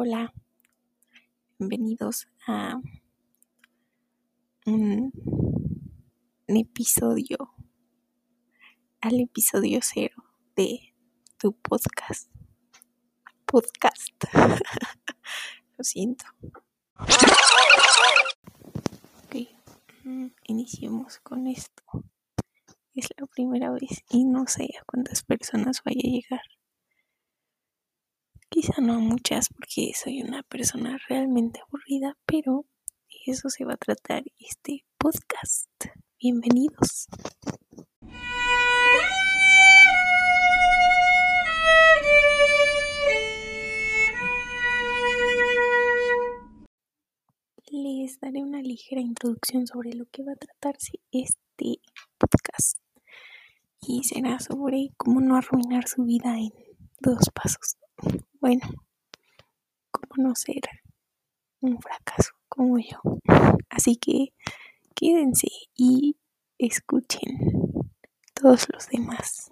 Hola, bienvenidos a un, episodio, al episodio cero de tu podcast. Podcast. Lo siento. Ok, mm, iniciemos con esto. Es la primera vez y no sé a cuántas personas vaya a llegar. Quizá no a muchas porque soy una persona realmente aburrida, pero de eso se va a tratar este podcast. Bienvenidos. Les daré una ligera introducción sobre lo que va a tratarse este podcast y será sobre cómo no arruinar su vida en dos pasos. Bueno, cómo no ser un fracaso como yo. Así que quédense y escuchen todos los demás.